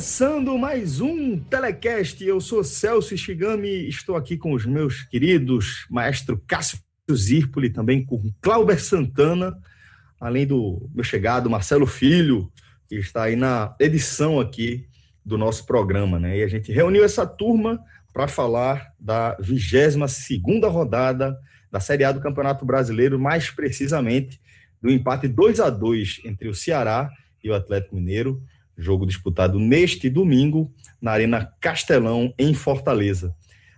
Começando mais um Telecast. Eu sou Celso Shigami, estou aqui com os meus queridos maestro Cássio Zirpoli, também com Clauber Santana, além do meu chegado Marcelo Filho, que está aí na edição aqui do nosso programa, né? E a gente reuniu essa turma para falar da 22 segunda rodada da Série A do Campeonato Brasileiro, mais precisamente do empate 2 a 2 entre o Ceará e o Atlético Mineiro jogo disputado neste domingo na Arena Castelão, em Fortaleza.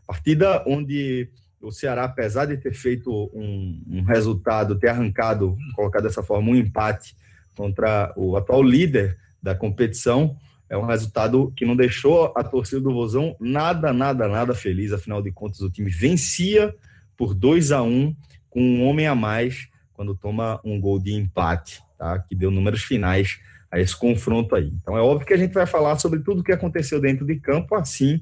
Partida onde o Ceará, apesar de ter feito um, um resultado, ter arrancado, colocar dessa forma, um empate contra o atual líder da competição, é um resultado que não deixou a torcida do Vozão nada, nada, nada feliz. Afinal de contas, o time vencia por 2 a 1 com um homem a mais quando toma um gol de empate, tá? que deu números finais a esse confronto aí. Então é óbvio que a gente vai falar sobre tudo o que aconteceu dentro de campo, assim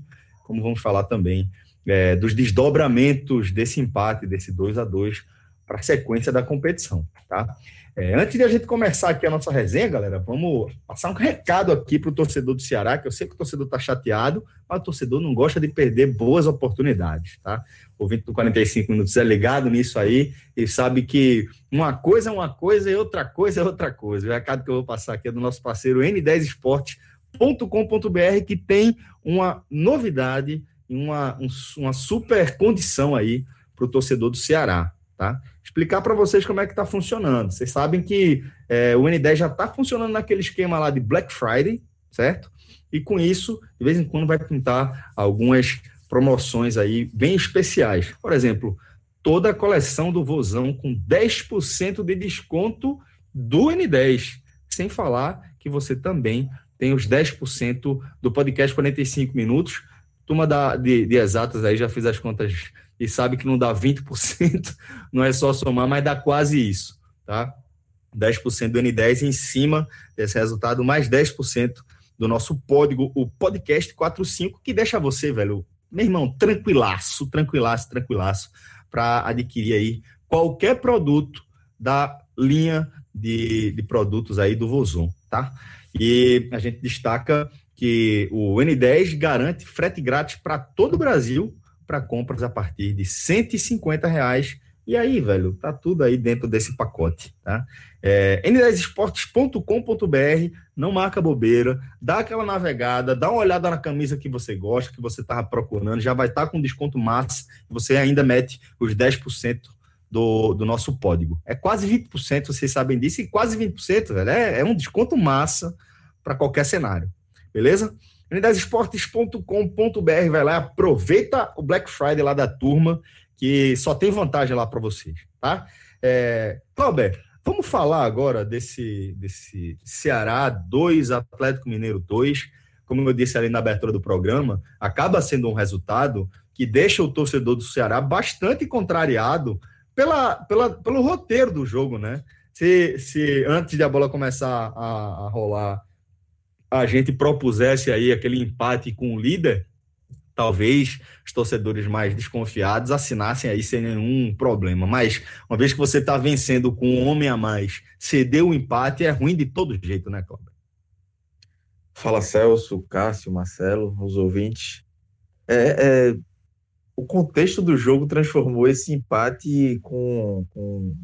como vamos falar também é, dos desdobramentos desse empate, desse 2 a 2 para a sequência da competição, tá? É, antes de a gente começar aqui a nossa resenha, galera, vamos passar um recado aqui para o torcedor do Ceará, que eu sei que o torcedor está chateado, mas o torcedor não gosta de perder boas oportunidades, tá? O ouvinte do 45 minutos é ligado nisso aí e sabe que uma coisa é uma coisa e outra coisa é outra coisa. O recado que eu vou passar aqui é do nosso parceiro n10esportes.com.br, que tem uma novidade, uma, uma super condição aí para o torcedor do Ceará, tá? explicar para vocês como é que está funcionando. Vocês sabem que é, o N10 já está funcionando naquele esquema lá de Black Friday, certo? E com isso, de vez em quando vai pintar algumas promoções aí bem especiais. Por exemplo, toda a coleção do Vozão com 10% de desconto do N10. Sem falar que você também tem os 10% do podcast 45 minutos. Turma da, de, de exatas aí já fiz as contas e sabe que não dá 20%, não é só somar, mas dá quase isso, tá? 10% do N10 em cima desse resultado, mais 10% do nosso código, o podcast 45, que deixa você, velho, meu irmão, tranquilaço, tranquilaço, tranquilaço, para adquirir aí qualquer produto da linha de, de produtos aí do Vozon, tá? E a gente destaca que o N10 garante frete grátis para todo o Brasil para compras a partir de 150 reais. E aí, velho, tá tudo aí dentro desse pacote, tá? É, n10esportes.com.br, não marca bobeira, dá aquela navegada, dá uma olhada na camisa que você gosta, que você tava procurando, já vai estar tá com desconto massa, você ainda mete os 10% do, do nosso código. É quase 20%, vocês sabem disso, e quase 20%, velho, é, é um desconto massa para qualquer cenário, beleza? unidasesportes.com.br, vai lá, aproveita o Black Friday lá da turma, que só tem vantagem lá para vocês, tá? É, Clauber, vamos falar agora desse, desse Ceará 2, Atlético Mineiro 2. Como eu disse ali na abertura do programa, acaba sendo um resultado que deixa o torcedor do Ceará bastante contrariado pela, pela, pelo roteiro do jogo, né? Se, se antes de a bola começar a, a rolar a gente propusesse aí aquele empate com o líder, talvez os torcedores mais desconfiados assinassem aí sem nenhum problema. Mas uma vez que você está vencendo com um homem a mais, ceder o empate é ruim de todo jeito, né, Cláudio? Fala Celso, Cássio, Marcelo, os ouvintes. É, é, o contexto do jogo transformou esse empate com, com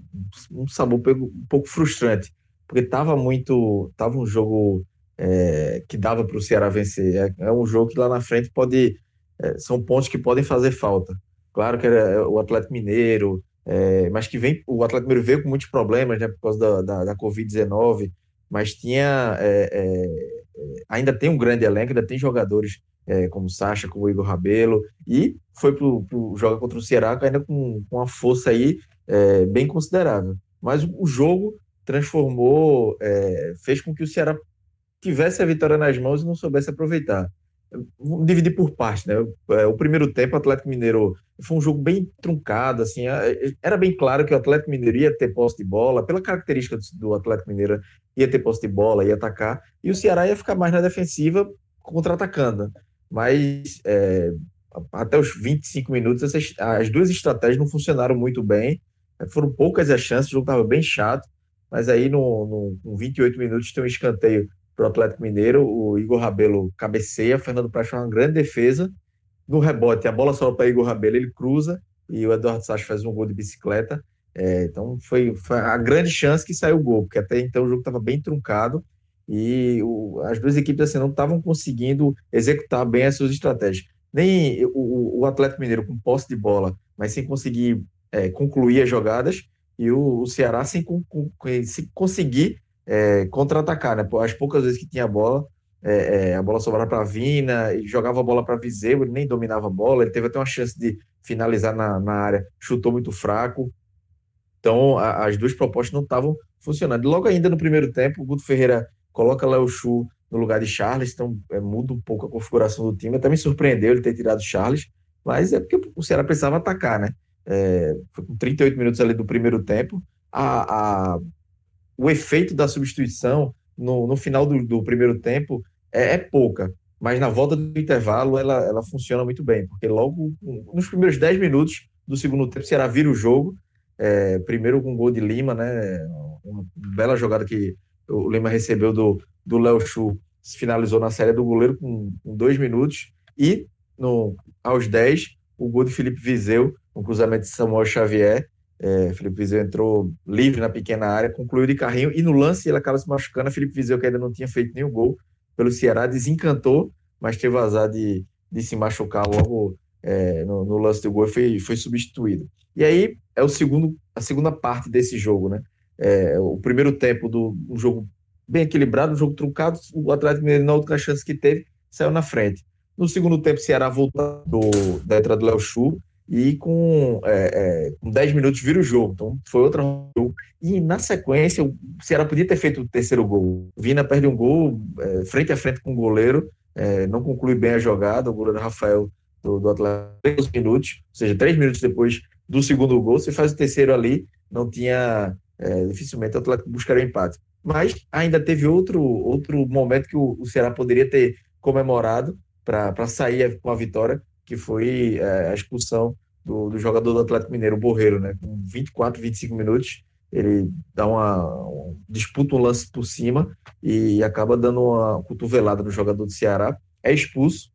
um sabor um pouco frustrante, porque estava muito, tava um jogo é, que dava para o Ceará vencer. É, é, um jogo que lá na frente pode. É, são pontos que podem fazer falta. Claro que era, é, o Atlético Mineiro é, mas que vem, o Atlético Mineiro veio com muitos problemas, né, por causa da, da, da Covid-19, mas tinha, é, ainda tem um grande elenco, ainda tem jogadores é, como Sacha, como Igor Rabelo, e foi para o jogo contra o Ceará ainda com, com uma força aí é, bem considerável. Mas o, o jogo transformou, é, fez com que o Ceará tivesse a vitória nas mãos e não soubesse aproveitar. Vamos dividir por parte, né? É, o primeiro tempo, o Atlético Mineiro foi um jogo bem truncado, assim, era bem claro que o Atlético Mineiro ia ter posse de bola, pela característica do Atlético Mineiro, ia ter posse de bola, ia atacar, e o Ceará ia ficar mais na defensiva, contra-atacando. Mas é, até os 25 minutos, essas, as duas estratégias não funcionaram muito bem, foram poucas as chances, o jogo estava bem chato, mas aí no, no, 28 minutos tem um escanteio para o Atlético Mineiro, o Igor Rabelo cabeceia, Fernando Praz faz uma grande defesa, no rebote a bola sobe para Igor Rabelo, ele cruza e o Eduardo Sacha faz um gol de bicicleta, é, então foi, foi, a grande chance que saiu o gol, porque até então o jogo estava bem truncado e o, as duas equipes assim, não estavam conseguindo executar bem as suas estratégias. Nem o, o Atlético Mineiro com posse de bola, mas sem conseguir é, concluir as jogadas, e o, o Ceará sem, com, com, sem conseguir é, contra-atacar, né? As poucas vezes que tinha a bola, é, é a bola sobrava para Vina, e jogava a bola para Viseu, ele nem dominava a bola, ele teve até uma chance de finalizar na, na área, chutou muito fraco. Então, a, as duas propostas não estavam funcionando. Logo ainda no primeiro tempo, o Guto Ferreira coloca Léo Chu no lugar de Charles, então é, muda um pouco a configuração do time. Até me surpreendeu ele ter tirado Charles, mas é porque o Ceará precisava atacar, né? É, foi com 38 minutos ali do primeiro tempo. A, a, o efeito da substituição no, no final do, do primeiro tempo é, é, pouca, mas na volta do intervalo ela, ela funciona muito bem, porque logo nos primeiros 10 minutos do segundo tempo, o Ceará vira o jogo. É, primeiro com o gol de Lima, né? Uma bela jogada que o Lima recebeu do, do Léo Chu, finalizou na série do goleiro com, com dois minutos. E no, aos 10, o gol de Felipe Viseu, um cruzamento de Samuel Xavier. É, Felipe Viseu entrou livre na pequena área, concluiu de carrinho e no lance ele acaba se machucando. Felipe Viseu, que ainda não tinha feito nenhum gol pelo Ceará, desencantou, mas teve azar de, de se machucar logo é, no, no, lance do gol e foi, foi substituído. E aí é o segundo, a segunda parte desse jogo, né? É, o primeiro tempo do um jogo bem equilibrado, um jogo truncado, o Atlético Mineiro, na outra chance que teve, saiu na frente. No segundo tempo, o Ceará voltou da entrada do Léo Chu e com, é, é, com 10 minutos vira o jogo. Então foi outro jogo. E na sequência, o Ceará podia ter feito o terceiro gol. Vina perde um gol é, frente a frente com o goleiro, é, não conclui bem a jogada. O goleiro Rafael do, do Atlético, minutos, ou seja, três minutos depois do segundo gol, você faz o terceiro ali, não tinha é, dificilmente o Atlético buscaria o empate. Mas ainda teve outro, outro momento que o, o Ceará poderia ter comemorado para sair com a vitória, que foi é, a expulsão do, do, jogador do Atlético Mineiro, o Borreiro, né? Com 24, 25 minutos, ele dá uma, um, disputa um lance por cima e acaba dando uma cotovelada no jogador do Ceará, é expulso.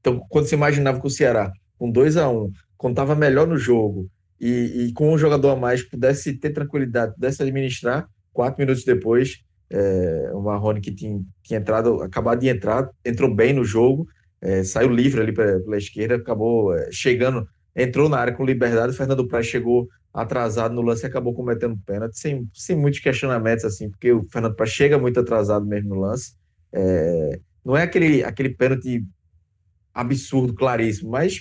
Então, quando você imaginava que o Ceará, com 2 a 1 um, estava melhor no jogo, e, e, com um jogador a mais pudesse ter tranquilidade, pudesse administrar, quatro minutos depois, é, o Marrone que tinha, tinha entrado, acabado de entrar, entrou bem no jogo, é, saiu livre ali pela, esquerda, acabou é, chegando, entrou na área com liberdade, o Fernando Praz chegou atrasado no lance e acabou cometendo pênalti, sem, sem muitos questionamentos, assim, porque o Fernando Praz chega muito atrasado mesmo no lance, é, não é aquele, aquele pênalti absurdo, claríssimo, mas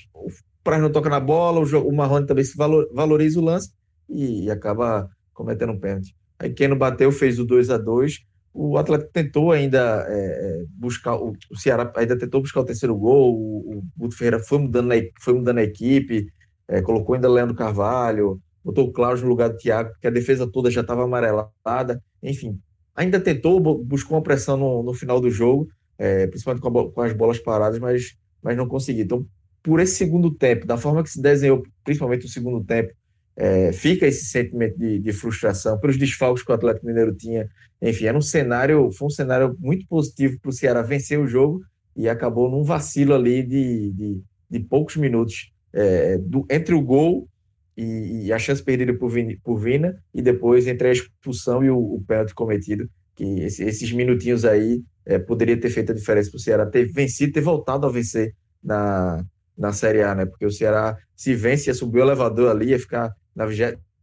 Praz não toca na bola, o, o Marrone também se valor, valoriza o lance e, e acaba cometendo pênalti. Aí quem não bateu fez o 2 a 2 O Atlético tentou ainda é, é, buscar, o, o, Ceará ainda tentou buscar o terceiro gol, o, o Guto Ferreira foi mudando, na, foi mudando a equipe, é, colocou ainda Leandro Carvalho, botou o Cláudio no lugar do Thiago, porque a defesa toda já estava amarelada, enfim. Ainda tentou, buscou uma pressão no, no final do jogo, é, principalmente com, a, com, as bolas paradas, mas, mas não conseguiu. Então, por esse segundo tempo, da forma que se desenhou, principalmente o segundo tempo, é, fica esse sentimento de, de, frustração pelos desfalques que o Atlético Mineiro tinha. Enfim, era um cenário, foi um cenário muito positivo para o Ceará vencer o jogo e acabou num vacilo ali de, de, de poucos minutos é, do, entre o gol e, e, a chance perdida por, Vina, por Vina e depois entre a expulsão e o, o pênalti cometido, que esse, esses minutinhos aí é, poderia ter feito a diferença para o Ceará ter vencido, ter voltado a vencer na, na Série A, né? Porque o Ceará, se vence, ia subir o elevador ali, ia ficar na,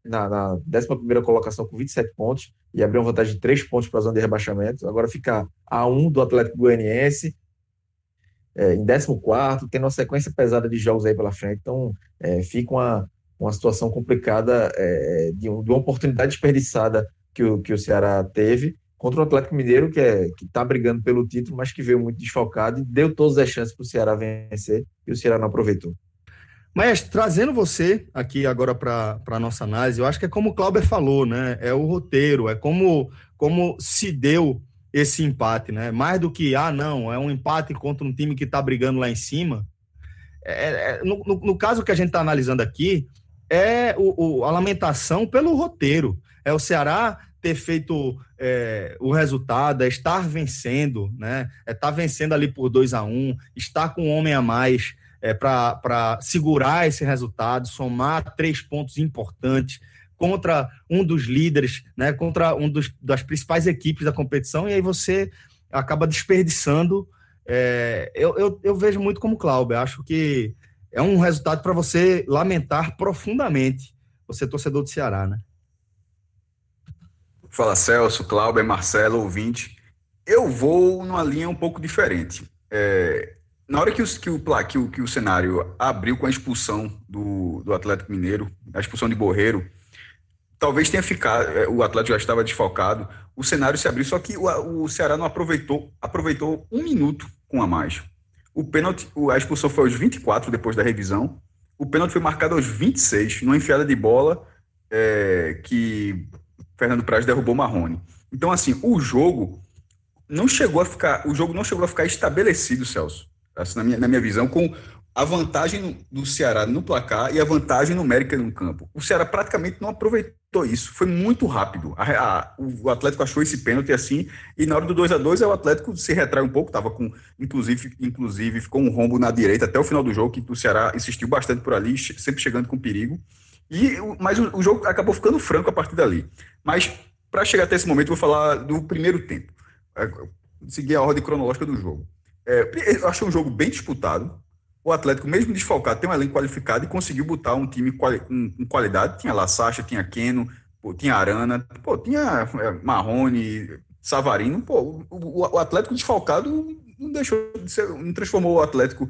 na, na 11 colocação com 27 pontos e abriu uma vantagem de 3 pontos para a zona de rebaixamento. Agora fica a 1 do Atlético Goianiense, é, em 14, tendo uma sequência pesada de jogos aí pela frente. Então, é, fica uma, uma situação complicada é, de, de, uma oportunidade desperdiçada que o, que o Ceará teve contra o Atlético Mineiro, que é, está brigando pelo título, mas que veio muito desfalcado e deu todas as chances para o Ceará vencer e o Ceará não aproveitou. Mas trazendo você aqui agora para a nossa análise, eu acho que é como o Clauber falou, né? É o roteiro, é como, como se deu esse empate, né? Mais do que, ah, não, é um empate contra um time que está brigando lá em cima. É, é, no, no, no, caso que a gente está analisando aqui, é o, o, a lamentação pelo roteiro. É o Ceará ter feito é, o resultado, é estar vencendo, né? É estar tá vencendo ali por 2 a 1 um, estar com um homem a mais é, para segurar esse resultado, somar três pontos importantes contra um dos líderes, né? Contra um dos, das principais equipes da competição, e aí você acaba desperdiçando. É, eu, eu, eu, vejo muito como Cláudio, acho que é um resultado para você lamentar profundamente, você torcedor do Ceará, né? Fala Celso, Cláudio, Marcelo, ouvinte. Eu vou numa linha um pouco diferente. É, na hora que, os, que, o, que, o, que o cenário abriu com a expulsão do, do Atlético Mineiro, a expulsão de Borreiro, talvez tenha ficado, é, o Atlético já estava desfalcado, o cenário se abriu, só que o, o Ceará não aproveitou, aproveitou um minuto com a mais. O pênalti, a expulsão foi aos 24 depois da revisão, o pênalti foi marcado aos 26, numa enfiada de bola é, que Fernando Praz derrubou Marrone. Então, assim, o jogo não chegou a ficar, o jogo não chegou a ficar estabelecido, Celso, assim, na, minha, na minha visão, com a vantagem do Ceará no placar e a vantagem numérica no campo. O Ceará praticamente não aproveitou isso, foi muito rápido. A, a, o Atlético achou esse pênalti assim, e na hora do 2 a 2 o Atlético se retrai um pouco, estava com, inclusive, inclusive, ficou um rombo na direita até o final do jogo, que o Ceará insistiu bastante por ali, sempre chegando com perigo. E, mas o, o jogo acabou ficando franco a partir dali. Mas, para chegar até esse momento, vou falar do primeiro tempo. É, seguir a ordem cronológica do jogo. É, eu achei um jogo bem disputado. O Atlético, mesmo desfalcado, tem um elenco qualificado e conseguiu botar um time com, com qualidade. Tinha La Sacha, tinha Keno, pô, tinha Arana, pô, tinha é, Marrone, Savarino. Pô, o, o, Atlético desfalcado não deixou de ser, não transformou o Atlético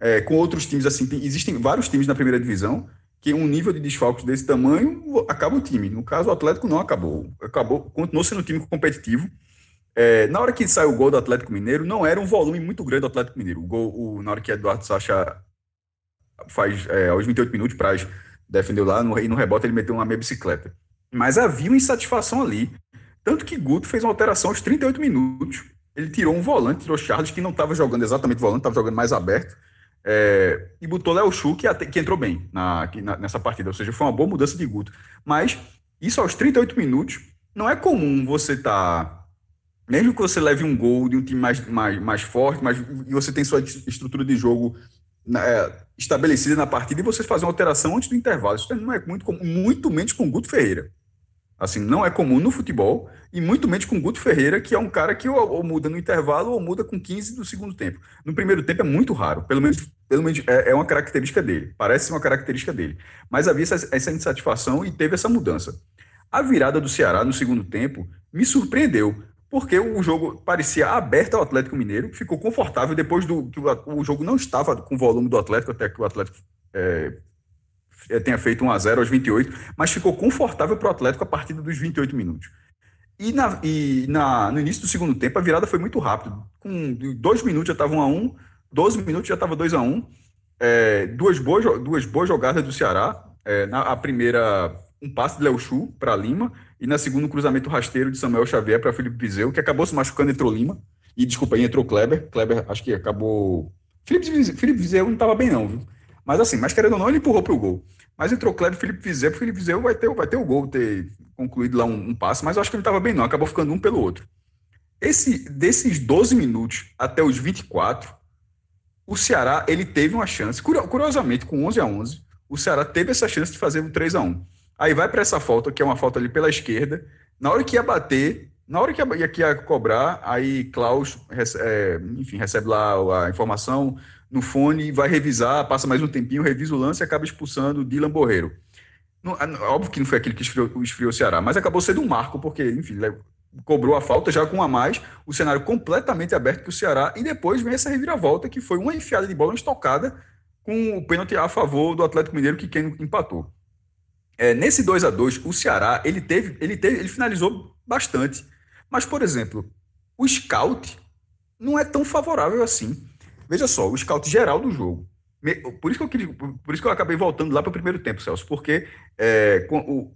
é, com outros times assim. Tem, existem vários times na primeira divisão que um nível de desfalques desse tamanho acaba o time. No caso, o Atlético não acabou. Acabou, continuou sendo um time competitivo. É, na hora que saiu o gol do Atlético Mineiro, não era um volume muito grande do Atlético Mineiro. O gol, o, na hora que Eduardo Sacha faz é, aos 28 minutos, para defendeu lá, no, e no rebote ele meteu uma meia bicicleta. Mas havia uma insatisfação ali. Tanto que Guto fez uma alteração aos 38 minutos. Ele tirou um volante, tirou Charles, que não estava jogando exatamente volante, estava jogando mais aberto é, e botou Léo Chu, que, que, entrou bem na, que, na, nessa partida. Ou seja, foi uma boa mudança de Guto. Mas isso aos 38 minutos, não é comum você estar. Tá, mesmo que você leve um gol de um time mais, mais, mais forte, mas você tem sua estrutura de jogo é, estabelecida na partida e você fazer uma alteração antes do intervalo. Isso não é muito comum, muito menos com Guto Ferreira. Assim, não é comum no futebol, e muito menos com Guto Ferreira, que é um cara que ou, ou, muda no intervalo ou muda com 15 do segundo tempo. No primeiro tempo é muito raro, pelo menos, pelo menos é, é uma característica dele, parece uma característica dele. Mas havia essa, essa insatisfação e teve essa mudança. A virada do Ceará no segundo tempo me surpreendeu, porque o jogo parecia aberto ao Atlético Mineiro, ficou confortável depois do que o, o jogo não estava com o volume do Atlético, até que o Atlético é, é, tenha feito 1 a 0 aos 28, mas ficou confortável para o Atlético a partir dos 28 minutos. E, na, e na, no início do segundo tempo, a virada foi muito rápido. Com dois minutos já estava 1 a 1 12 minutos já estava 2 a 1 é, duas, boas, duas boas jogadas do Ceará. É, na a primeira, um passe de Léo Chu para Lima, e na segunda, um cruzamento rasteiro de Samuel Xavier para Felipe Vizeu, que acabou se machucando, entrou Lima. E desculpa, aí entrou Kleber. Kleber, acho que acabou. Felipe, Felipe Vizeu não estava bem, não, viu? Mas assim, mas querendo ou não, ele empurrou para o gol. Mas entrou Kleber Felipe Vizeu, Felipe Vizeu vai ter, vai ter o gol, ter concluído lá um, um passe, mas eu acho que ele estava bem não, acabou ficando um pelo outro. Esse, desses 12 minutos até os 24, o Ceará ele teve uma chance, curiosamente, com 11 a 11, o Ceará teve essa chance de fazer um 3 a 1 Aí vai para essa falta, que é uma falta ali pela esquerda, na hora que ia bater, na hora que ia, que ia cobrar, aí Klaus, é, enfim, recebe lá a informação, no fone, vai revisar, passa mais um tempinho, revisa o lance e acaba expulsando o Dylan Borreiro. Não, óbvio que não foi aquele que esfriou, esfriou o Ceará, mas acabou sendo um marco, porque, enfim, cobrou a falta já com a mais, o cenário completamente aberto para o Ceará, e depois vem essa reviravolta, que foi uma enfiada de bola, uma estocada, com o pênalti a favor do Atlético Mineiro, que quem empatou. É, nesse 2 a 2 o Ceará, ele teve, ele teve, ele finalizou bastante. Mas, por exemplo, o scout não é tão favorável assim. Veja só, o scout geral do jogo. Por isso que eu, por isso que eu acabei voltando lá para o primeiro tempo, Celso, porque é, o,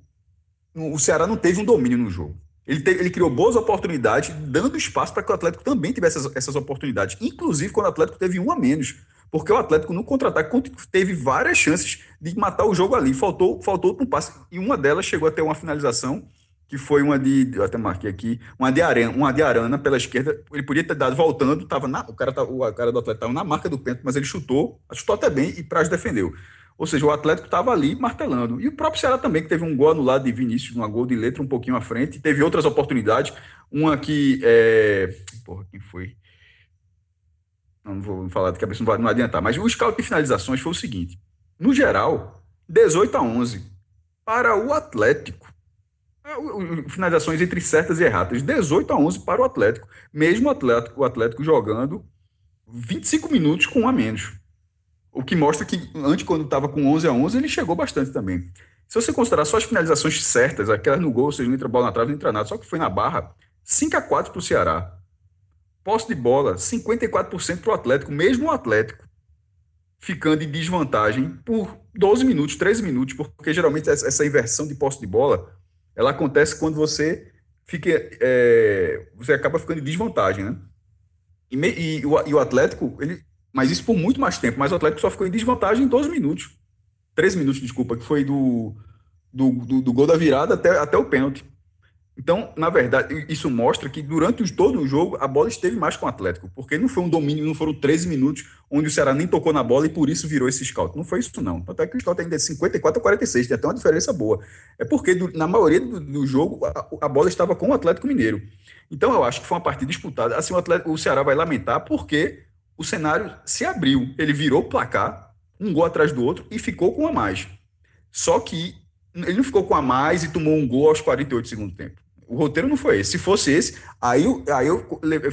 o Ceará não teve um domínio no jogo. Ele, teve, ele criou boas oportunidades, dando espaço para que o Atlético também tivesse essas, essas, oportunidades, inclusive quando o Atlético teve um a menos. Porque o Atlético, no contra-ataque, teve várias chances de matar o jogo ali. Faltou, faltou um passe, e uma delas chegou até uma finalização, que foi uma de. Eu até marquei aqui, uma de Arana, uma de Arana pela esquerda. Ele podia ter dado voltando, tava na, o, cara, o cara do Atlético estava na marca do pênalti, mas ele chutou, chutou até bem e Praz defendeu. Ou seja, o Atlético estava ali martelando. E o próprio Ceará também, que teve um gol anulado de Vinícius, uma gol de letra um pouquinho à frente. Teve outras oportunidades. Uma que. É... Porra, quem foi? Não, vou falar de cabeça, não vai não adiantar. Mas o scout de finalizações foi o seguinte: no geral, 18 a 11 para o Atlético. É, finalizações entre certas e erratas. 18 a 11 para o Atlético. Mesmo o Atlético, o Atlético jogando 25 minutos com um a menos. O que mostra que antes, quando estava com 11 a 11, ele chegou bastante também. Se você considerar só as finalizações certas, aquelas no gol, ou seja, não entra bola na trave, não entra nada, só que foi na barra, 5 a 4 para o Ceará. Posse de bola, 54% para o Atlético, mesmo o Atlético ficando em desvantagem por 12 minutos, 13 minutos, porque geralmente essa inversão de posse de bola, ela acontece quando você fica, é, você acaba ficando em desvantagem, né? E, e, e, o, e o Atlético, ele mas isso por muito mais tempo. Mas o Atlético só ficou em desvantagem em 12 minutos. 13 minutos, desculpa, que foi do, do, do, do gol da virada até, até o pênalti. Então, na verdade, isso mostra que durante todo o jogo a bola esteve mais com o Atlético, porque não foi um domínio, não foram 13 minutos onde o Ceará nem tocou na bola e por isso virou esse scout. Não foi isso, não. Até que o scout ainda é 54 a 46, tem até uma diferença boa. É porque na maioria do, do jogo a, a, bola estava com o Atlético Mineiro. Então eu acho que foi uma partida disputada. Assim, o, Atlético, o Ceará vai lamentar porque o cenário se abriu. Ele virou o placar, um gol atrás do outro, e ficou com a mais. Só que ele não ficou com a mais e tomou um gol aos 48 do tempo. O roteiro não foi esse. Se fosse esse, aí, eu, aí eu,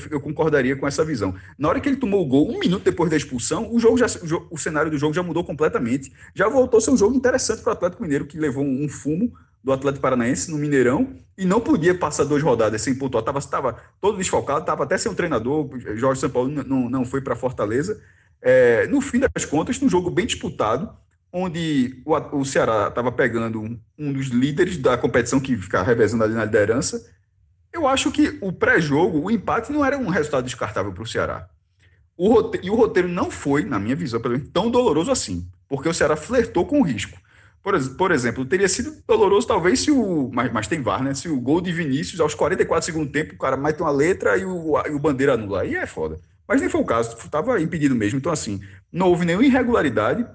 eu, concordaria com essa visão. Na hora que ele tomou o gol, um minuto depois da expulsão, o jogo já, o, cenário do jogo já mudou completamente. Já voltou a ser um jogo interessante para o Atlético Mineiro, que levou um, um fumo do Atlético Paranaense no Mineirão e não podia passar duas rodadas sem pontuar. Estava tava todo desfalcado, estava até sem um treinador. Jorge São Paulo não, não foi para Fortaleza. É, no fim das contas, num jogo bem disputado, onde o, o Ceará estava pegando um, dos líderes da competição que ficava revezando ali na liderança. Eu acho que o pré-jogo, o empate não era um resultado descartável para o Ceará. E o roteiro não foi, na minha visão, pelo menos, tão doloroso assim, porque o Ceará flertou com o risco. Por, por exemplo, teria sido doloroso talvez se o. Mas, mas tem VAR, né? Se o gol de Vinícius, aos 44 segundos tempo, o cara mete uma letra e o, e o bandeira anula. Aí é foda. Mas nem foi o caso, estava impedido mesmo. Então, assim, não houve nenhuma irregularidade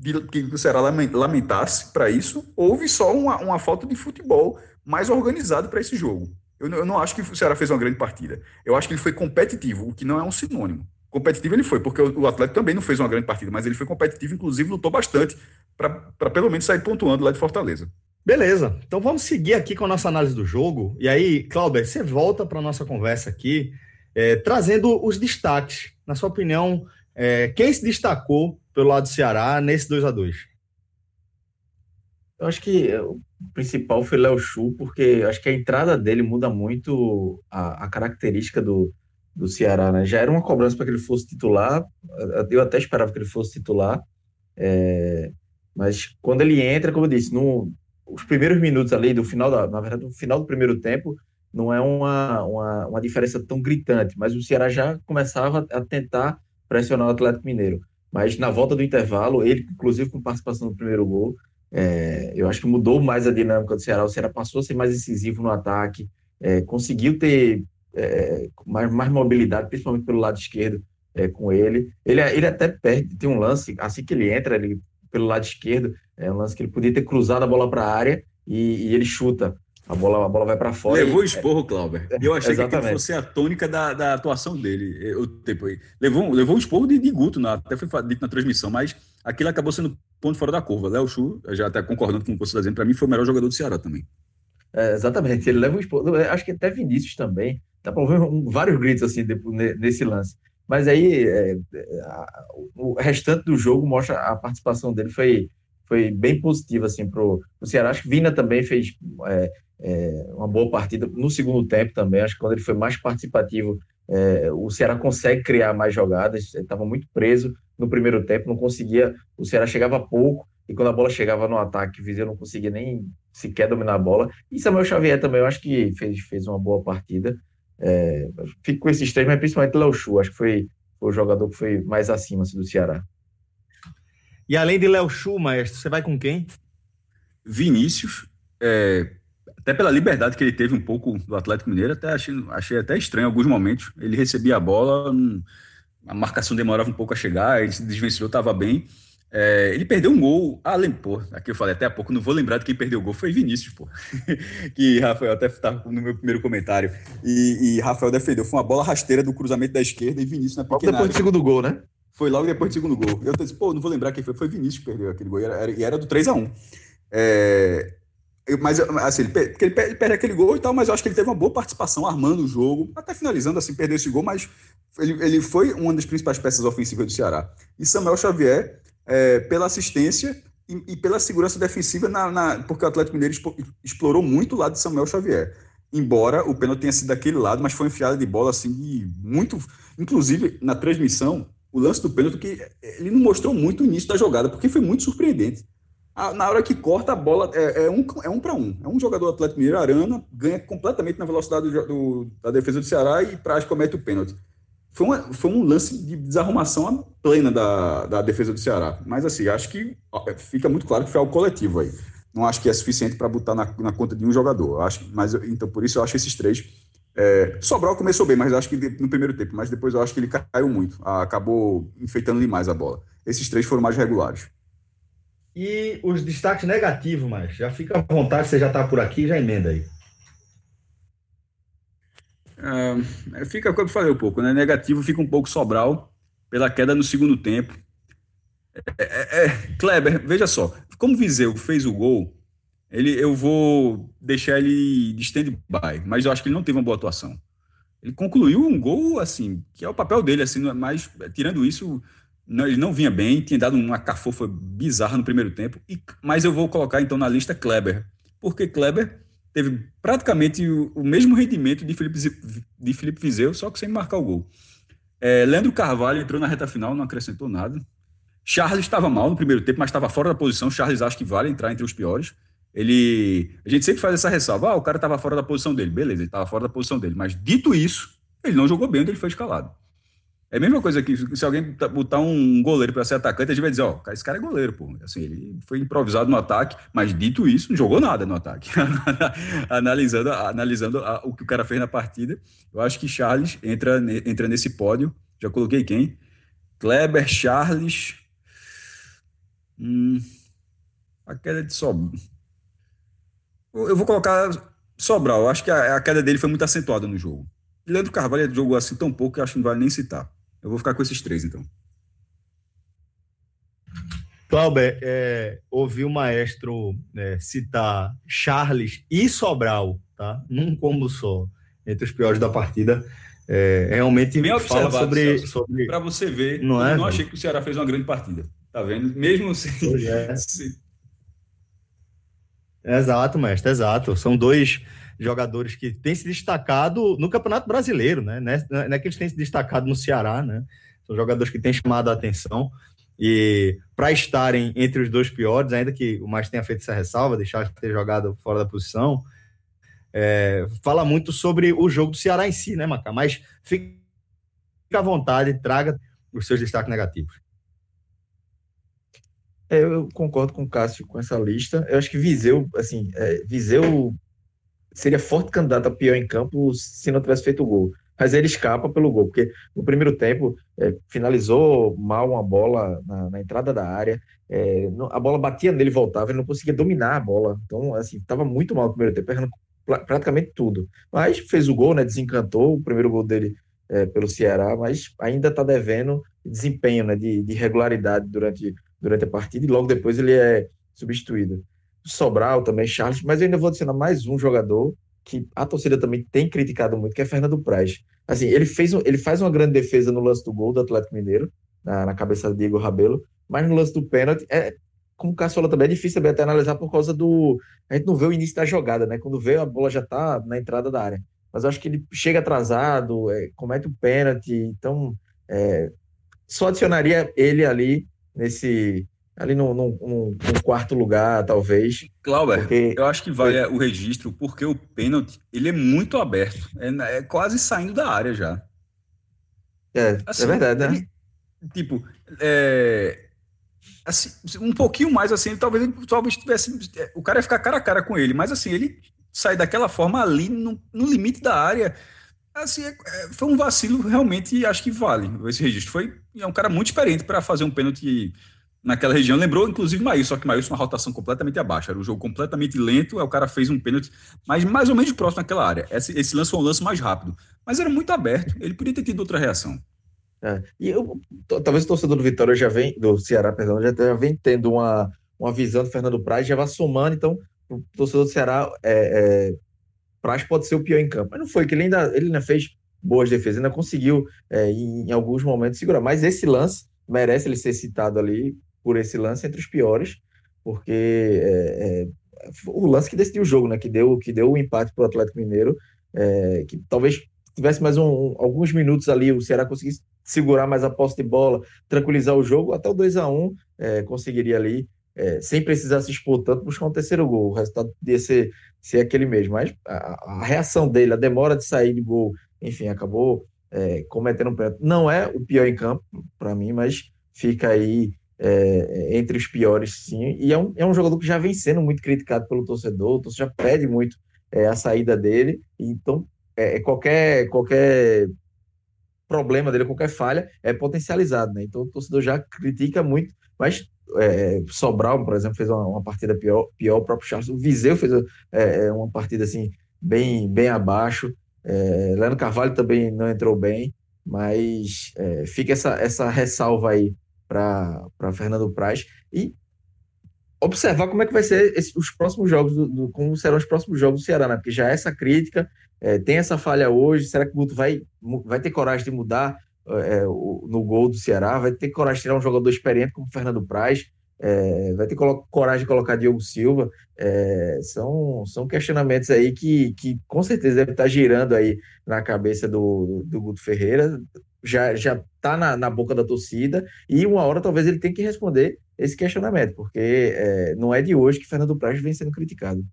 de, que o Ceará lamentasse para isso. Houve só uma, uma falta de futebol mais organizado para esse jogo. Eu, eu não acho que o Ceará fez uma grande partida. Eu acho que ele foi competitivo, o que não é um sinônimo competitivo ele foi, porque o Atlético também não fez uma grande partida, mas ele foi competitivo, inclusive lutou bastante para pelo menos sair pontuando lá de Fortaleza. Beleza, então vamos seguir aqui com a nossa análise do jogo. E aí, Cláudio, você volta para a nossa conversa aqui, é, trazendo os destaques. Na sua opinião, é, quem se destacou pelo lado do Ceará nesse 2 a 2 Eu acho que o principal foi Léo Chu, porque acho que a entrada dele muda muito a, a característica do, do Ceará, né? Já era uma cobrança para que ele fosse titular, eu até esperava que ele fosse titular, é, mas quando ele entra, como eu disse, no, os primeiros minutos ali do final, da, na verdade, no final do primeiro tempo, não é uma, uma, uma diferença tão gritante, mas o Ceará já começava a tentar pressionar o Atlético Mineiro. Mas na volta do intervalo, ele, inclusive com participação no primeiro gol, é, eu acho que mudou mais a dinâmica do Ceará. O Ceará passou a ser mais incisivo no ataque, é, conseguiu ter é, mais, mais mobilidade, principalmente pelo lado esquerdo é, com ele. ele. Ele até perde, tem um lance, assim que ele entra ele, pelo lado esquerdo, é um lance que ele podia ter cruzado a bola para a área e, e, ele chuta A bola, a bola vai para fora. Levou e... esporro, Clauber. E eu achei que fosse a tônica da, da atuação dele. O tempo levou, levou um esporro de, de Guto, na, até foi dito na transmissão, mas aquilo acabou sendo ponto fora da curva. Léo Chu, já até concordando com o que você está dizendo, para mim foi o melhor jogador do Ceará também. É, exatamente, ele leva um esporro. Acho que até Vinícius também. Dá para ver um, vários gritos assim nesse lance. Mas aí é, é, a, o restante do jogo mostra a participação dele foi, foi bem positiva assim, para o Ceará. Acho que Vina também fez é, é, uma boa partida no segundo tempo também. Acho que quando ele foi mais participativo, é, o Ceará consegue criar mais jogadas. Estava muito preso no primeiro tempo, não conseguia. O Ceará chegava pouco e quando a bola chegava no ataque, o Viseu não conseguia nem sequer dominar a bola. E Samuel Xavier também, eu acho que fez, fez uma boa partida. É, fico com esses três, mas principalmente Léo Chu, acho que foi, foi, o jogador que foi mais acima assim, do Ceará. E além de Léo Chu, maestro, você vai com quem? Vinícius, é, até pela liberdade que ele teve um pouco do Atlético Mineiro, até achei, achei até estranho em alguns momentos. Ele recebia a bola, a marcação demorava um pouco a chegar, ele se desvencilhou, estava bem. É, ele perdeu um gol. Ah, pô, aqui eu falei até há pouco, não vou lembrar de quem perdeu o gol, foi Vinícius, pô. que Rafael até estava no meu primeiro comentário. E, e, Rafael defendeu. Foi uma bola rasteira do cruzamento da esquerda e Vinícius na pequena. Depois do segundo gol, né? Foi logo depois do segundo gol. Eu disse, pô, não vou lembrar quem foi. Foi Vinícius que perdeu aquele gol. E era, e era do 3 a 1 é, mas assim, ele, perde, ele aquele gol e tal, mas eu acho que ele teve uma boa participação armando o jogo, até finalizando assim, perdeu esse gol, mas ele, ele foi uma das principais peças ofensivas do Ceará. E Samuel Xavier é, pela assistência e, e, pela segurança defensiva, na, na, porque o Atlético Mineiro explorou muito o lado de Samuel Xavier. Embora o pênalti tenha sido daquele lado, mas foi enfiada de bola assim, muito. Inclusive, na transmissão, o lance do pênalti, que ele não mostrou muito o início da jogada, porque foi muito surpreendente. A, na hora que corta a bola, é, é um, é um para um. É um jogador do Atlético Mineiro, Arana, ganha completamente na velocidade do, do, da defesa do Ceará e Praz comete o pênalti. Foi, uma, foi um lance de desarrumação plena da, da defesa do Ceará. Mas, assim, acho que fica muito claro que foi algo coletivo aí. Não acho que é suficiente para botar na, na, conta de um jogador. Acho, mas, então, por isso, eu acho esses três. É, Sobral começou bem, mas acho que no primeiro tempo. Mas depois eu acho que ele caiu muito. Acabou enfeitando demais a bola. Esses três foram mais regulares. E os destaques negativos, mas já fica à vontade, você já está por aqui, já emenda aí. É, fica, como eu falei um pouco, né? Negativo fica um pouco Sobral pela queda no segundo tempo. É, é, é, Kleber, veja só, como Viseu fez o gol, ele, eu vou deixar ele de stand-by, mas eu acho que ele não teve uma boa atuação. Ele concluiu um gol, assim, que é o papel dele, assim, mas tirando isso, não, ele não vinha bem, tinha dado uma cafofa bizarra no primeiro tempo, e, mas eu vou colocar então na lista Kleber, porque Kleber teve praticamente o, o mesmo rendimento de Felipe, de Felipe Vizeu, só que sem marcar o gol. É, Leandro Carvalho entrou na reta final, não acrescentou nada. Charles estava mal no primeiro tempo, mas estava fora da posição. Charles acho que vale entrar entre os piores. Ele, a gente sempre faz essa ressalva, ah, o cara estava fora da posição dele, beleza, ele estava fora da posição dele, mas dito isso, ele não jogou bem onde ele foi escalado. É a mesma coisa que se alguém botar um goleiro para ser atacante, a gente vai dizer, ó, esse cara é goleiro, pô. Assim, ele foi improvisado no ataque, mas dito isso, não jogou nada no ataque. analisando analisando a, o que o cara fez na partida, eu acho que Charles entra, entra nesse pódio. Já coloquei quem? Kleber, Charles. Hum, a queda de Sobral. Eu vou colocar Sobral. Eu acho que a, a queda dele foi muito acentuada no jogo. Leandro Carvalho jogou assim tão pouco que acho que não vale nem citar. Eu vou ficar com esses três, então. Clauber, é, ouvi o maestro é, citar Charles e Sobral, tá? Num combo só, entre os piores da partida. É, realmente Bem fala sobre, sobre... Para você ver, não, é, não achei que o Ceará fez uma grande partida. Tá vendo? Mesmo sem... É. Exato, mestre, exato. São dois jogadores que têm se destacado no Campeonato Brasileiro, né? Não é que eles têm se destacado no Ceará, né? São jogadores que têm chamado a atenção. E para estarem entre os dois piores, ainda que o mais tenha feito essa ressalva, deixar de ter jogado fora da posição, é, fala muito sobre o jogo do Ceará em si, né, Macá? Mas fique à vontade, traga os seus destaques negativos. É, eu concordo com o Cássio com essa lista. Eu acho que Viseu, assim, é, Viseu seria forte candidato a pior em campo se não tivesse feito o gol. Mas ele escapa pelo gol, porque no primeiro tempo é, finalizou mal uma bola na, na entrada da área, é, a bola batia nele voltava, ele não conseguia dominar a bola. Então, assim, estava muito mal no primeiro tempo, errando praticamente tudo. Mas fez o gol, né? Desencantou o primeiro gol dele é, pelo Ceará, mas ainda está devendo desempenho, né? De, de, regularidade durante, durante a partida e logo depois ele é substituído. Sobral também, Charles, mas eu ainda vou adicionar mais um jogador que a torcida também tem criticado muito, que é Fernando Praz. Assim, ele, fez, ele faz uma grande defesa no lance do gol do Atlético Mineiro, na, na cabeça do Diego Rabelo, mas no lance do pênalti, é, como o Cássio também, é difícil até analisar por causa do. A gente não vê o início da jogada, né? Quando vê, a bola já tá na entrada da área. Mas eu acho que ele chega atrasado, é, comete o um pênalti, então é, só adicionaria ele ali nesse. Ali no, no, no, no quarto lugar, talvez. Clauber, porque... eu acho que vale o registro, porque o pênalti ele é muito aberto. É, é quase saindo da área já. É, é assim, é verdade, né? tipo, é, assim, um pouquinho mais assim, talvez talvez tivesse. É, o cara ia ficar cara a cara com ele, mas assim, ele sai daquela forma ali no, no limite da área. Assim, é, é foi um vacilo realmente, acho que vale esse registro. Foi é um cara muito experiente para fazer um pênalti naquela região. Lembrou, inclusive, Maílson, só que Maílson uma rotação completamente abaixo. Era um jogo completamente lento, aí o cara fez um pênalti, mas mais ou menos próximo naquela área. Esse, esse lance foi um lance mais rápido. Mas era muito aberto, ele podia ter tido outra reação. É. E eu, talvez o torcedor do Vitória já vem, do Ceará, perdão, já, já vem tendo uma, uma visão do Fernando Praz, já vai somando, então o torcedor do Ceará, é, é, Praz pode ser o pior em campo. Mas não foi, que ele ainda, ele ainda fez boas defesas, ainda conseguiu é, em, alguns momentos segurar. Mas esse lance merece ele ser citado ali por esse lance entre os piores, porque é, é o lance que decidiu o jogo, né? Que deu, que deu o empate para o Atlético Mineiro, é, que talvez tivesse mais um, alguns minutos ali, o Ceará conseguisse segurar mais a posse de bola, tranquilizar o jogo, até o 2 a 1 é, conseguiria ali, é, sem precisar se expor tanto, buscar um terceiro gol. O resultado podia ser, ser aquele mesmo. Mas a, a reação dele, a demora de sair de gol, enfim, acabou é, cometendo um pênalti. Não é o pior em campo, para mim, mas fica aí é, entre os piores, sim. E é um, é um jogador que já vem sendo muito criticado pelo torcedor, o torcedor já pede muito é, a saída dele. Então, é, é, qualquer, qualquer problema dele, qualquer falha, é potencializado, né? Então o torcedor já critica muito, mas é, Sobral, por exemplo, fez uma, uma, partida pior, pior, o próprio Charles, o Viseu fez é, é uma partida assim, bem, bem abaixo, é, Leandro Carvalho também não entrou bem, mas é, fica essa, essa ressalva aí para Fernando Praz e observar como é que vai ser esse, os próximos jogos, do, do, como serão os próximos jogos do Ceará, né? Porque já essa crítica, é, tem essa falha hoje, será que o Guto vai, vai ter coragem de mudar é, o, no gol do Ceará? Vai ter coragem de tirar um jogador experiente como Fernando Praz? É, vai ter coragem de colocar Diogo Silva? É, são, são questionamentos aí que, que com certeza deve estar girando aí na cabeça do, do Guto Ferreira, já já está na, na boca da torcida e uma hora talvez ele tenha que responder esse questionamento, porque é, não é de hoje que Fernando Praz vem sendo criticado.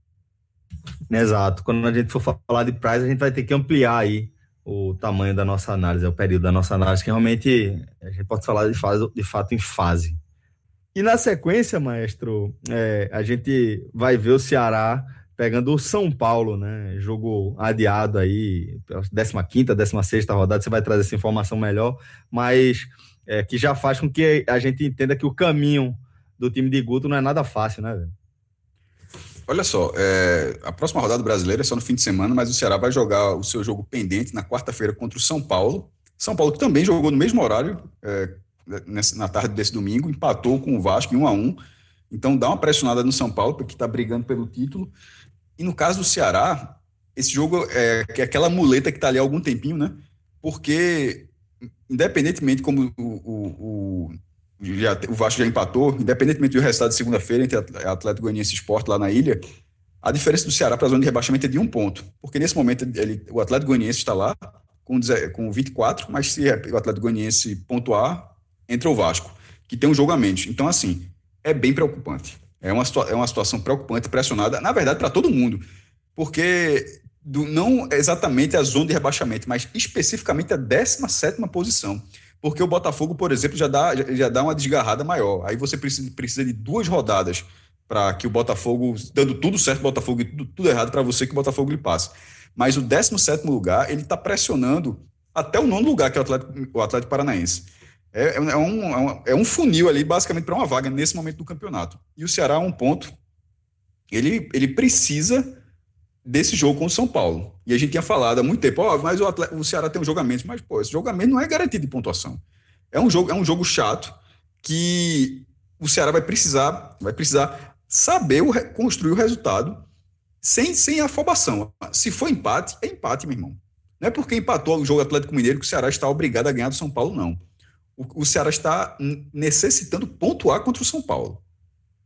Exato. Quando a gente for falar de Praz, a gente vai ter que ampliar aí o tamanho da nossa análise, o período da nossa análise, que realmente a gente pode falar de, fase, de fato em fase. E na sequência, maestro, é, a gente vai ver o Ceará pegando o São Paulo, né? Jogo adiado aí, 15ª, 16ª rodada, você vai trazer essa informação melhor, mas é, que já faz com que a gente entenda que o caminho do time de Guto não é nada fácil, né, velho? Olha só, é, a próxima rodada brasileira é só no fim de semana, mas o Ceará vai jogar o seu jogo pendente na quarta-feira contra o São Paulo. São Paulo que também jogou no mesmo horário, é, na tarde desse domingo, empatou com o Vasco em 1 a 1 Então dá uma pressionada no São Paulo, porque está brigando pelo título. E no caso do Ceará, esse jogo é, é aquela muleta que está ali há algum tempinho, né? Porque, independentemente como o, o, o, já, o Vasco já empatou, independentemente do resultado de segunda-feira entre Atlético Goianiense e Sport lá na ilha, a diferença do Ceará para a zona de rebaixamento é de um ponto. Porque nesse momento ele, o Atlético Goianiense está lá com, com 24, mas se o Atlético Goianiense pontuar, entra o Vasco, que tem um jogo a menos. Então, assim, é bem preocupante. É uma, é uma situação preocupante, pressionada, na verdade, para todo mundo. Porque do, não exatamente a zona de rebaixamento, mas especificamente a 17 posição. Porque o Botafogo, por exemplo, já dá, já dá uma desgarrada maior. Aí você precisa, precisa de duas rodadas para que o Botafogo, dando tudo certo, o Botafogo e tudo, tudo errado para você, que o Botafogo lhe passe. Mas o 17 lugar, ele está pressionando até o nono lugar, que é o Atlético, o Atlético Paranaense. É, é, é, um, é, um, é um funil ali, basicamente, para uma vaga nesse momento do campeonato. E o Ceará, um ponto, ele, ele precisa desse jogo com o São Paulo. E a gente tinha falado há muito tempo, oh, mas o, atleta, o Ceará tem um jogamento, mas pô, esse jogamento não é garantido de pontuação. É um jogo, é um jogo chato que o Ceará vai precisar, vai precisar saber o, construir o resultado sem, sem afobação. Se for empate, é empate, meu irmão. Não é porque empatou o jogo Atlético Mineiro que o Ceará está obrigado a ganhar do São Paulo, não. O, o Ceará está necessitando pontuar contra o São Paulo.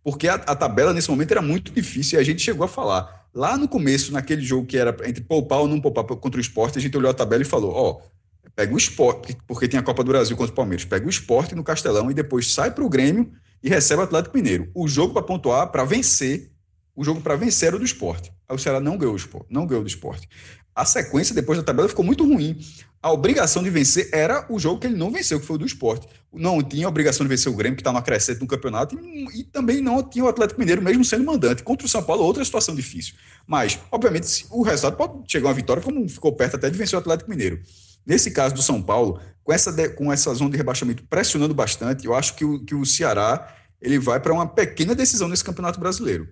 Porque a, a, tabela nesse momento era muito difícil e a gente chegou a falar. Lá no começo, naquele jogo que era entre poupar ou não poupar contra o esporte, a gente olhou a tabela e falou: ó, oh, pega o esporte, porque tem a Copa do Brasil contra o Palmeiras, pega o esporte no Castelão e depois sai para o Grêmio e recebe o Atlético Mineiro. O jogo para pontuar, para vencer, o jogo para vencer era o do esporte. Aí o Ceará não ganhou o esporte, não ganhou do esporte. A sequência depois da tabela ficou muito ruim. A obrigação de vencer era o jogo que ele não venceu, que foi o do esporte. Não tinha a obrigação de vencer o Grêmio, que está no acrescente no campeonato, e, e, também não tinha o Atlético Mineiro, mesmo sendo mandante. Contra o São Paulo, outra situação difícil. Mas, obviamente, o resultado pode chegar a uma vitória, como ficou perto até de vencer o Atlético Mineiro. Nesse caso do São Paulo, com essa, de, com essa zona de rebaixamento pressionando bastante, eu acho que o, que o Ceará ele vai para uma pequena decisão nesse Campeonato Brasileiro.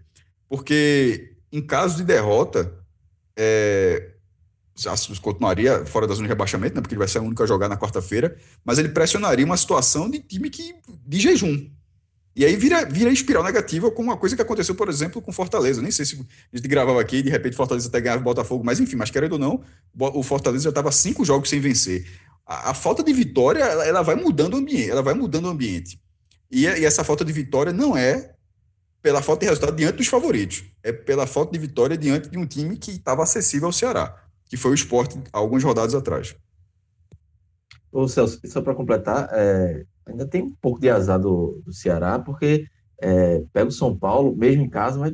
Porque, em caso de derrota, é, continuaria fora da zona de rebaixamento, né, porque ele vai ser o único a jogar na quarta-feira, mas ele pressionaria uma situação de time que, de jejum. E aí vira, vira espiral negativa, como uma coisa que aconteceu, por exemplo, com Fortaleza. Nem sei se a gente gravava aqui de repente Fortaleza até ganhava o Botafogo, mas enfim, mas querendo ou não, o Fortaleza já estava cinco jogos sem vencer. A, a, falta de vitória, ela, ela, vai mudando o ambiente, ela vai mudando o ambiente. E, e essa falta de vitória não é pela falta de resultado diante dos favoritos, é pela falta de vitória diante de um time que estava acessível ao Ceará, que foi o esporte algumas rodadas atrás. Ô Celso, só para completar, é, ainda tem um pouco de azar do, do Ceará, porque é, pega o São Paulo, mesmo em casa, mas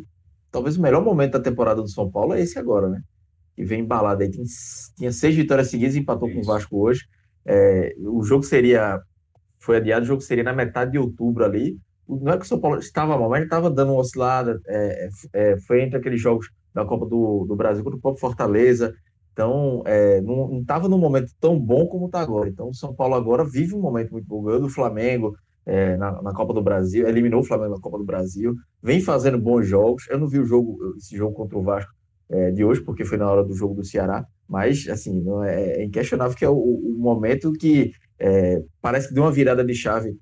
talvez o melhor momento da temporada do São Paulo é esse agora, né? Que vem embalado aí, tem, tinha seis vitórias seguidas e empatou Isso. com o Vasco hoje. É, o jogo seria, foi adiado, o jogo seria na metade de outubro ali. Não é que o São Paulo estava mal, mas ele estava dando uma oscilada. É, é, é, foi entre aqueles jogos da Copa do, do Brasil contra o próprio Fortaleza. Então, é, não estava num momento tão bom como está agora. Então, o São Paulo agora vive um momento muito bom. Ganhou do Flamengo é, na, na, Copa do Brasil, eliminou o Flamengo na Copa do Brasil, vem fazendo bons jogos. Eu não vi o jogo, esse jogo contra o Vasco é, de hoje, porque foi na hora do jogo do Ceará, mas, assim, não é, é inquestionável que é o, o momento que é, parece que deu uma virada de chave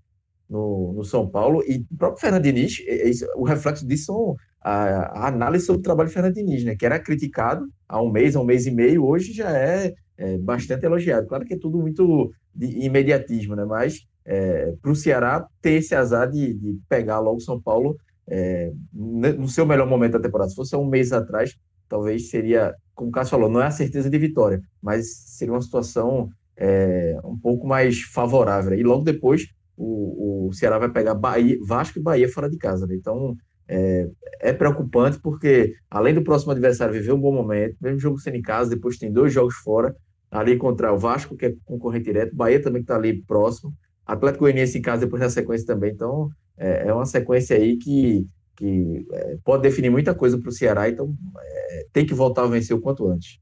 no, no São Paulo. E o próprio Fernando Diniz, é, o reflexo disso são a, a, análise sobre o trabalho de Fernando Diniz, né, que era criticado há um mês, há um mês e meio, hoje já é, é bastante elogiado. Claro que é tudo muito de imediatismo, né, mas é, para o Ceará ter esse azar de, de pegar logo São Paulo é, no seu melhor momento da temporada. Se fosse um mês atrás, talvez seria, como o Cássio falou, não é a certeza de vitória, mas seria uma situação é, um pouco mais favorável. E logo depois o, o Ceará vai pegar Bahia, Vasco e Bahia fora de casa. Né? Então é, é, preocupante porque, além do próximo adversário viver um bom momento, mesmo jogo sendo em casa, depois tem dois jogos fora, ali contra o Vasco, que é concorrente direto, Bahia também que está ali próximo, Atlético Goianiense em casa depois na sequência também. Então, é, é uma sequência aí que, que é, pode definir muita coisa para o Ceará, então é, tem que voltar a vencer o quanto antes.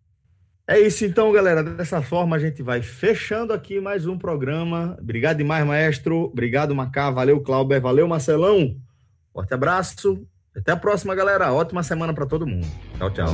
É isso então, galera. Dessa forma a gente vai fechando aqui mais um programa. Obrigado demais, maestro. Obrigado, Macá. Valeu, Clauber. Valeu, Marcelão. Forte abraço. Até a próxima, galera. Ótima semana para todo mundo. Tchau, tchau.